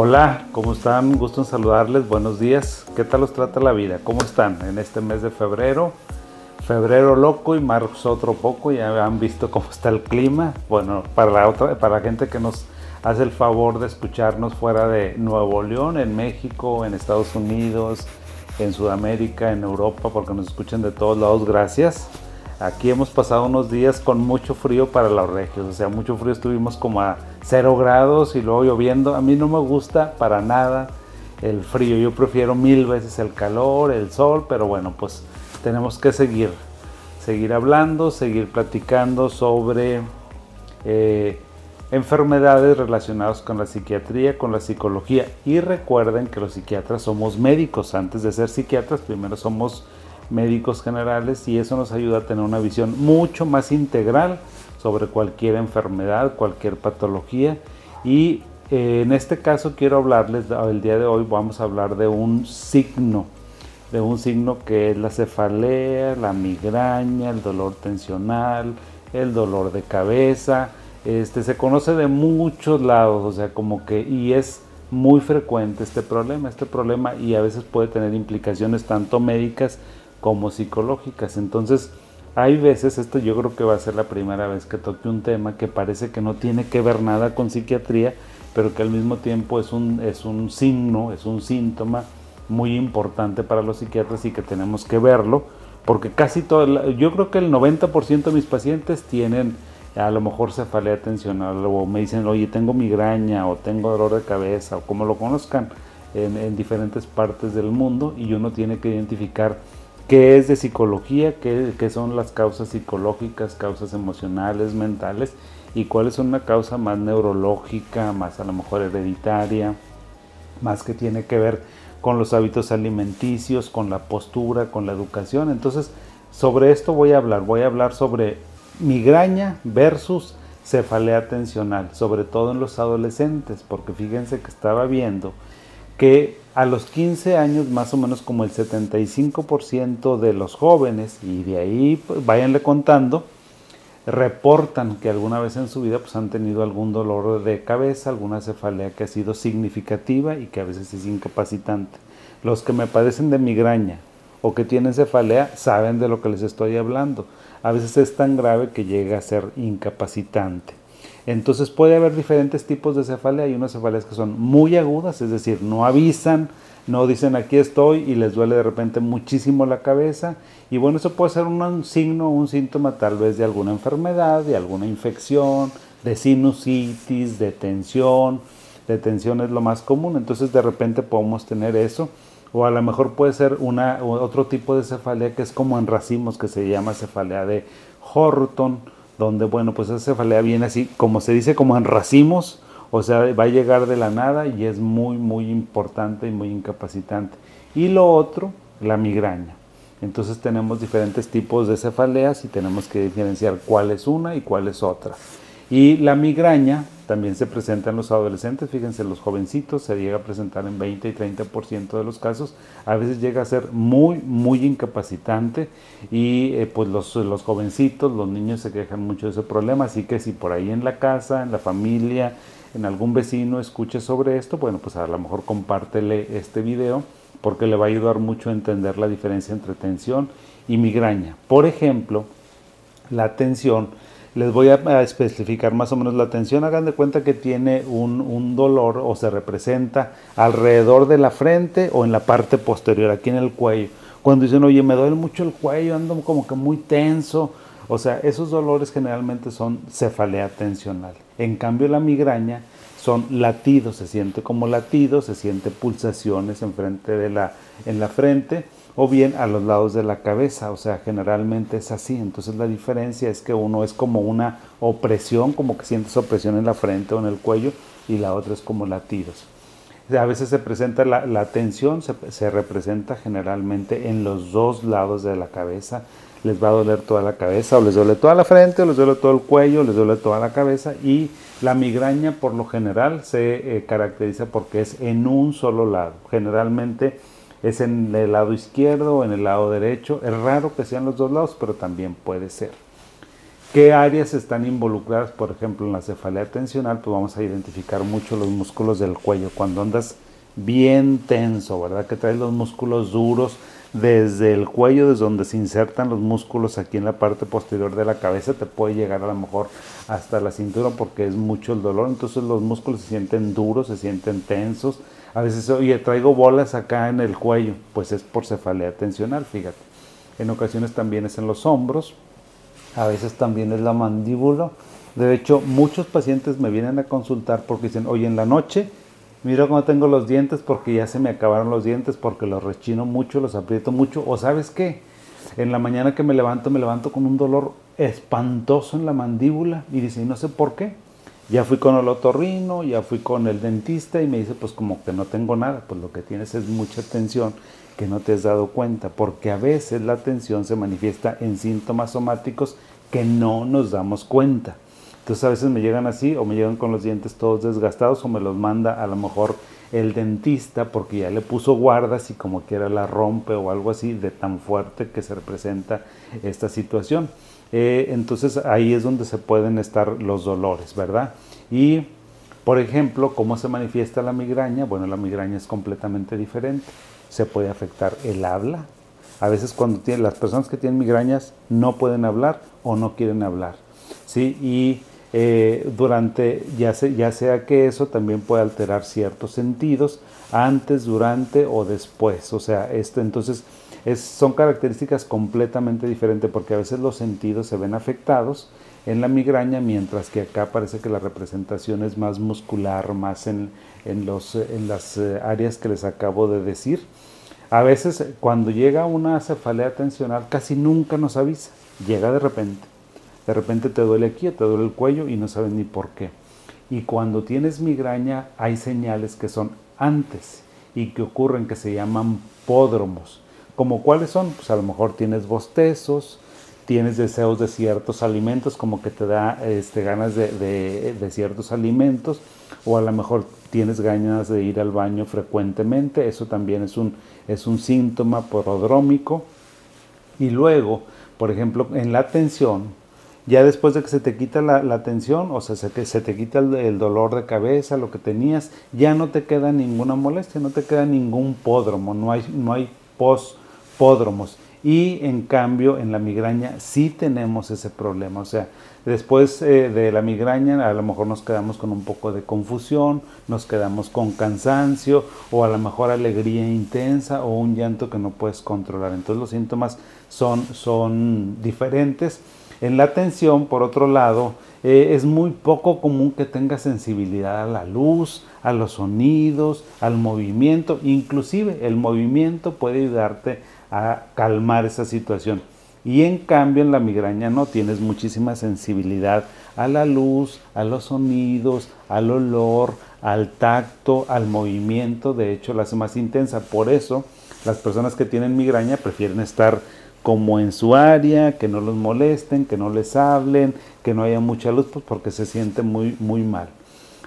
Hola, ¿cómo están? Gusto en saludarles. Buenos días. ¿Qué tal los trata la vida? ¿Cómo están en este mes de febrero? Febrero loco y marzo otro poco. Ya han visto cómo está el clima. Bueno, para la otra, para la gente que nos hace el favor de escucharnos fuera de Nuevo León, en México, en Estados Unidos, en Sudamérica, en Europa, porque nos escuchan de todos lados. Gracias. Aquí hemos pasado unos días con mucho frío para los regios, o sea, mucho frío, estuvimos como a 0 grados y luego lloviendo. A mí no me gusta para nada el frío, yo prefiero mil veces el calor, el sol, pero bueno, pues tenemos que seguir, seguir hablando, seguir platicando sobre eh, enfermedades relacionadas con la psiquiatría, con la psicología. Y recuerden que los psiquiatras somos médicos, antes de ser psiquiatras, primero somos médicos generales y eso nos ayuda a tener una visión mucho más integral sobre cualquier enfermedad, cualquier patología. Y eh, en este caso quiero hablarles, el día de hoy vamos a hablar de un signo, de un signo que es la cefalea, la migraña, el dolor tensional, el dolor de cabeza, este se conoce de muchos lados, o sea, como que y es muy frecuente este problema, este problema y a veces puede tener implicaciones tanto médicas como psicológicas. Entonces, hay veces, esto yo creo que va a ser la primera vez que toque un tema que parece que no tiene que ver nada con psiquiatría, pero que al mismo tiempo es un, es un signo, es un síntoma muy importante para los psiquiatras y que tenemos que verlo, porque casi todo, yo creo que el 90% de mis pacientes tienen a lo mejor cefalea tensional o me dicen, oye, tengo migraña o tengo dolor de cabeza o como lo conozcan en diferentes partes del mundo y uno tiene que identificar qué es de psicología, qué, son las causas psicológicas, causas emocionales, mentales, y cuáles son una causa más neurológica, más a lo mejor hereditaria, más que tiene que ver con los hábitos alimenticios, con la postura, con la educación. Entonces, sobre esto voy a hablar. Voy a hablar sobre migraña versus cefalea tensional, sobre todo en los adolescentes, porque fíjense que estaba viendo que a los 15 años más o menos como el 75% de los jóvenes, y de ahí pues, váyanle contando, reportan que alguna vez en su vida pues, han tenido algún dolor de cabeza, alguna cefalea que ha sido significativa y que a veces es incapacitante. Los que me padecen de migraña o que tienen cefalea saben de lo que les estoy hablando. A veces es tan grave que llega a ser incapacitante. Entonces puede haber diferentes tipos de cefalea. Hay unas cefaleas que son muy agudas, es decir, no avisan, no dicen aquí estoy y les duele de repente muchísimo la cabeza. Y bueno, eso puede ser un signo, un síntoma tal vez de alguna enfermedad, de alguna infección, de sinusitis, de tensión. De tensión es lo más común, entonces de repente podemos tener eso. O a lo mejor puede ser otro tipo de cefalea que es como en racimos, que se llama cefalea de Horton donde, bueno, pues esa cefalea viene así, como se dice, como en racimos, o sea, va a llegar de la nada y es muy, muy importante y muy incapacitante. Y lo otro, la migraña. Entonces tenemos diferentes tipos de cefaleas y tenemos que diferenciar cuál es una y cuál es otra. Y la migraña también se presenta en los adolescentes, fíjense, los jovencitos se llega a presentar en 20 y 30% de los casos, a veces llega a ser muy, muy incapacitante y eh, pues los, los jovencitos, los niños se quejan mucho de ese problema, así que si por ahí en la casa, en la familia, en algún vecino escuche sobre esto, bueno, pues a lo mejor compártele este video porque le va a ayudar mucho a entender la diferencia entre tensión y migraña. Por ejemplo, la tensión les voy a, especificar más o menos la tensión. Hagan de cuenta que tiene un, dolor o se representa alrededor de la frente o en la parte posterior, aquí en el cuello. Cuando dicen, oye, me duele mucho el cuello, ando como que muy tenso. O sea, esos dolores generalmente son cefalea tensional. En cambio, la migraña son latidos, se siente como latidos, se siente pulsaciones en, frente de la, en la frente o bien a los lados de la cabeza, o sea, generalmente es así. Entonces la diferencia es que uno es como una opresión, como que sientes opresión en la frente o en el cuello, y la otra es como latidos. A veces se presenta la, tensión, se, representa generalmente en los dos lados de la cabeza. Les va a doler toda la cabeza, o les duele toda la frente, o les duele todo el cuello, o les duele toda la cabeza. Y la migraña, por lo general, se eh, caracteriza porque es en un solo lado. Generalmente es en el lado izquierdo o en el lado derecho. Es raro que sean los dos lados, pero también puede ser. ¿Qué áreas están involucradas? Por ejemplo, en la cefalea tensional, pues vamos a identificar mucho los músculos del cuello. Cuando andas bien tenso, ¿verdad? Que traes los músculos duros desde el cuello, desde donde se insertan los músculos aquí en la parte posterior de la cabeza, te puede llegar a lo mejor hasta la cintura porque es mucho el dolor. Entonces los músculos se sienten duros, se sienten tensos. A veces, oye, traigo bolas acá en el cuello, pues es por cefalea tensional, fíjate. En ocasiones también es en los hombros, a veces también es la mandíbula. De hecho, muchos pacientes me vienen a consultar porque dicen, oye, en la noche mira cómo tengo los dientes porque ya se me acabaron los dientes, porque los rechino mucho, los aprieto mucho. O sabes qué, en la mañana que me levanto, me levanto con un dolor espantoso en la mandíbula y dice, y no sé por qué. Ya fui con el otorrino, ya fui con el dentista y me dice, pues como que no tengo nada, pues lo que tienes es mucha tensión que no te has dado cuenta, porque a veces la tensión se manifiesta en síntomas somáticos que no nos damos cuenta. Entonces a veces me llegan así o me llegan con los dientes todos desgastados o me los manda a lo mejor el dentista porque ya le puso guardas y como quiera la rompe o algo así de tan fuerte que se representa esta situación. Eh, entonces ahí es donde se pueden estar los dolores, ¿verdad? Y por ejemplo, ¿cómo se manifiesta la migraña? Bueno, la migraña es completamente diferente. Se puede afectar el habla. A veces cuando tienen, las personas que tienen migrañas no pueden hablar o no quieren hablar. ¿sí? Y eh, durante, ya, ya sea que eso también puede alterar ciertos sentidos antes, durante o después. O sea, esto entonces son características completamente diferentes porque a veces los sentidos se ven afectados en la migraña, mientras que acá parece que la representación es más muscular, más en, en, los, en las eh, áreas que les acabo de decir. A veces cuando llega una cefalea tensional casi nunca nos avisa, llega de repente. De repente te duele aquí, te duele el cuello y no sabes ni por qué. Y cuando tienes migraña hay señales que son antes y que ocurren que se llaman pódromos. ¿Como cuáles son? Pues a lo mejor tienes bostezos, tienes deseos de ciertos alimentos, como que te da este, ganas de, ciertos alimentos, o a lo mejor tienes ganas de ir al baño frecuentemente, eso también es un, es un síntoma prodrómico. Y luego, por ejemplo, en la tensión, ya después de que se te quita la, tensión, o sea, se te, se te quita el, dolor de cabeza, lo que tenías, ya no te queda ninguna molestia, no te queda ningún pódromo, no hay, no hay pospódromos. Y en cambio, en la migraña sí tenemos ese problema. O sea, después eh, de la migraña a lo mejor nos quedamos con un poco de confusión, nos quedamos con cansancio o a lo mejor alegría intensa o un llanto que no puedes controlar. Entonces los síntomas son, son diferentes en la atención, por otro lado, eh, es muy poco común que tenga sensibilidad a la luz, a los sonidos, al movimiento. Inclusive el movimiento puede ayudarte a calmar esa situación. Y en cambio en la migraña no tienes muchísima sensibilidad a la luz, a los sonidos, al olor, al tacto, al movimiento. De hecho, la hace más intensa. Por eso las personas que tienen migraña prefieren estar como en su área, que no los molesten, que no les hablen, que no haya mucha luz, pues porque se siente muy, muy mal.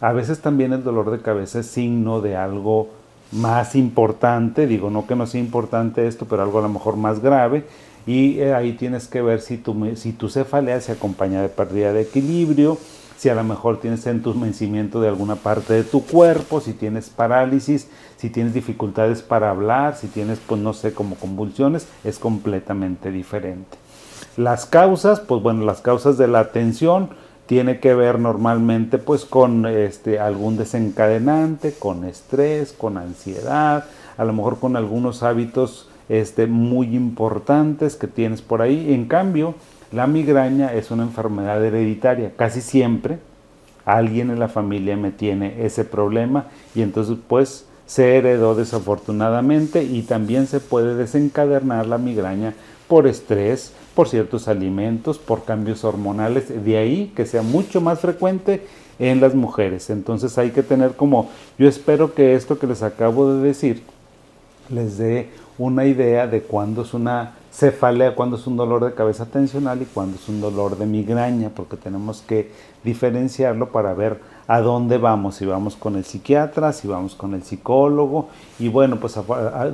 A veces también el dolor de cabeza es signo de algo más importante, digo, no que no sea importante esto, pero algo a lo mejor más grave, y eh, ahí tienes que ver si tu, si tu cefalea se acompaña de pérdida de equilibrio, si a lo mejor tienes entumecimiento de alguna parte de tu cuerpo, si tienes parálisis, si tienes dificultades para hablar, si tienes, pues no sé, como convulsiones, es completamente diferente. Las causas, pues bueno, las causas de la tensión tiene que ver normalmente pues con este, algún desencadenante, con estrés, con ansiedad, a lo mejor con algunos hábitos este, muy importantes que tienes por ahí. En cambio, la migraña es una enfermedad hereditaria. Casi siempre alguien en la familia me tiene ese problema y entonces pues se heredó desafortunadamente y también se puede desencadenar la migraña por estrés, por ciertos alimentos, por cambios hormonales, de ahí que sea mucho más frecuente en las mujeres. Entonces hay que tener como, yo espero que esto que les acabo de decir les dé una idea de cuándo es una cefalea, cuando es un dolor de cabeza tensional y cuando es un dolor de migraña, porque tenemos que diferenciarlo para ver a dónde vamos, si vamos con el psiquiatra, si vamos con el psicólogo. Y bueno, pues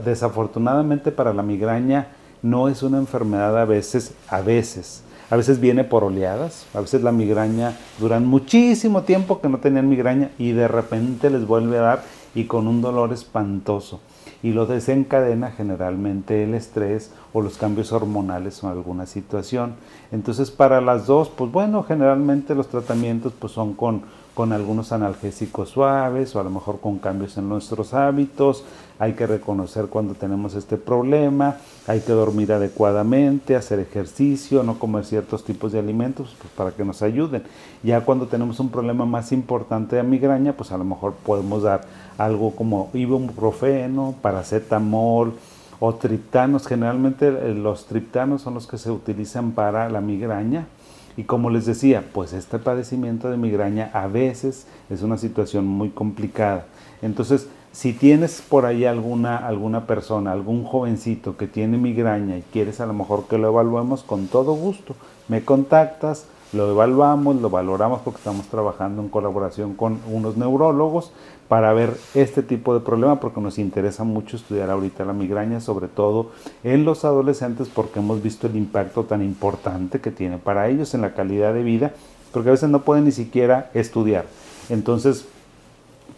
desafortunadamente para la migraña no es una enfermedad a veces, a veces. A veces viene por oleadas, a veces la migraña duran muchísimo tiempo que no tenían migraña y de repente les vuelve a dar y con un dolor espantoso. Y lo desencadena generalmente el estrés o los cambios hormonales o alguna situación. Entonces para las dos, pues bueno, generalmente los tratamientos pues son con con algunos analgésicos suaves o a lo mejor con cambios en nuestros hábitos. Hay que reconocer cuando tenemos este problema, hay que dormir adecuadamente, hacer ejercicio, no comer ciertos tipos de alimentos pues, para que nos ayuden. Ya cuando tenemos un problema más importante de migraña, pues a lo mejor podemos dar algo como ibuprofeno, paracetamol, o triptanos. Generalmente eh, los triptanos son los que se utilizan para la migraña y como les decía, pues este padecimiento de migraña a veces es una situación muy complicada. Entonces, si tienes por ahí alguna, alguna persona, algún jovencito que tiene migraña y quieres a lo mejor que lo evaluemos con todo gusto, me contactas, lo evaluamos, lo valoramos porque estamos trabajando en colaboración con unos neurólogos para ver este tipo de problema porque nos interesa mucho estudiar ahorita la migraña, sobre todo en los adolescentes porque hemos visto el impacto tan importante que tiene para ellos en la calidad de vida, porque a veces no pueden ni siquiera estudiar. Entonces,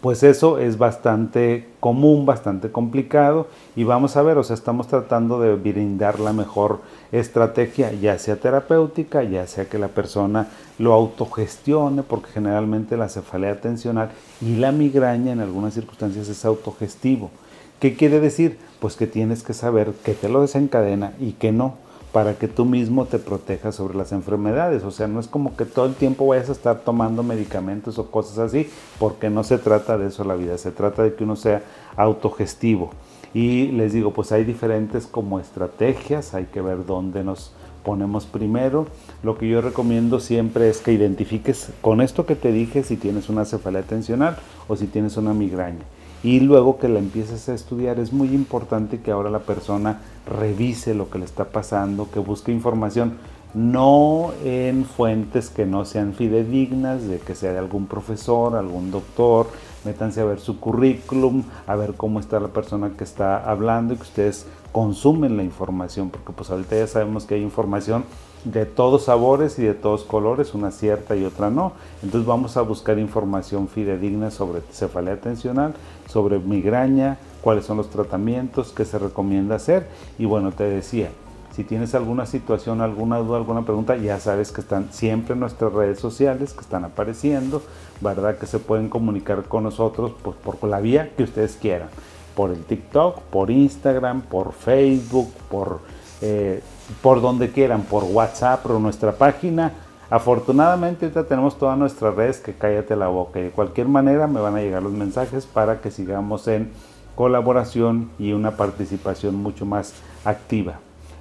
pues eso es bastante común, bastante complicado y vamos a ver, o sea, estamos tratando de brindar la mejor estrategia, ya sea terapéutica, ya sea que la persona lo autogestione, porque generalmente la cefalea atencional y la migraña en algunas circunstancias es autogestivo. ¿Qué quiere decir? Pues que tienes que saber qué te lo desencadena y qué no para que tú mismo te protejas sobre las enfermedades. O sea, no es como que todo el tiempo vayas a estar tomando medicamentos o cosas así, porque no se trata de eso la vida, se trata de que uno sea autogestivo. Y les digo, pues hay diferentes como estrategias, hay que ver dónde nos ponemos primero. Lo que yo recomiendo siempre es que identifiques con esto que te dije si tienes una cefalea tensional o si tienes una migraña y luego que la empieces a estudiar es muy importante que ahora la persona revise lo que le está pasando, que busque información, no en fuentes que no sean fidedignas, de que sea de algún profesor, algún doctor, métanse a ver su currículum, a ver cómo está la persona que está hablando y que ustedes consumen la información, porque pues ahorita ya sabemos que hay información de todos sabores y de todos colores, una cierta y otra no. Entonces vamos a buscar información fidedigna sobre cefalea atencional, sobre migraña, cuáles son los tratamientos que se recomienda hacer. Y bueno, te decía, si tienes alguna situación, alguna duda, alguna pregunta, ya sabes que están siempre en nuestras redes sociales, que están apareciendo, ¿verdad? Que se pueden comunicar con nosotros pues, por la vía que ustedes quieran. Por el TikTok, por Instagram, por Facebook, por... Eh, por donde quieran, por WhatsApp o nuestra página. Afortunadamente ahorita tenemos todas nuestras redes que cállate la boca y de cualquier manera me van a llegar los mensajes para que sigamos en colaboración y una participación mucho más activa.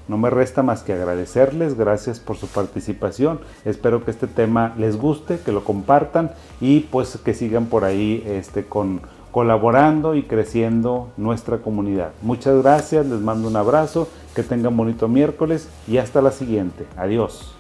No me resta más que agradecerles, gracias por su participación. Espero que este tema les guste, que lo compartan y pues que sigan por ahí este, con, colaborando y creciendo nuestra comunidad. Muchas gracias, les mando un abrazo, que tengan bonito miércoles y hasta la siguiente. Adiós.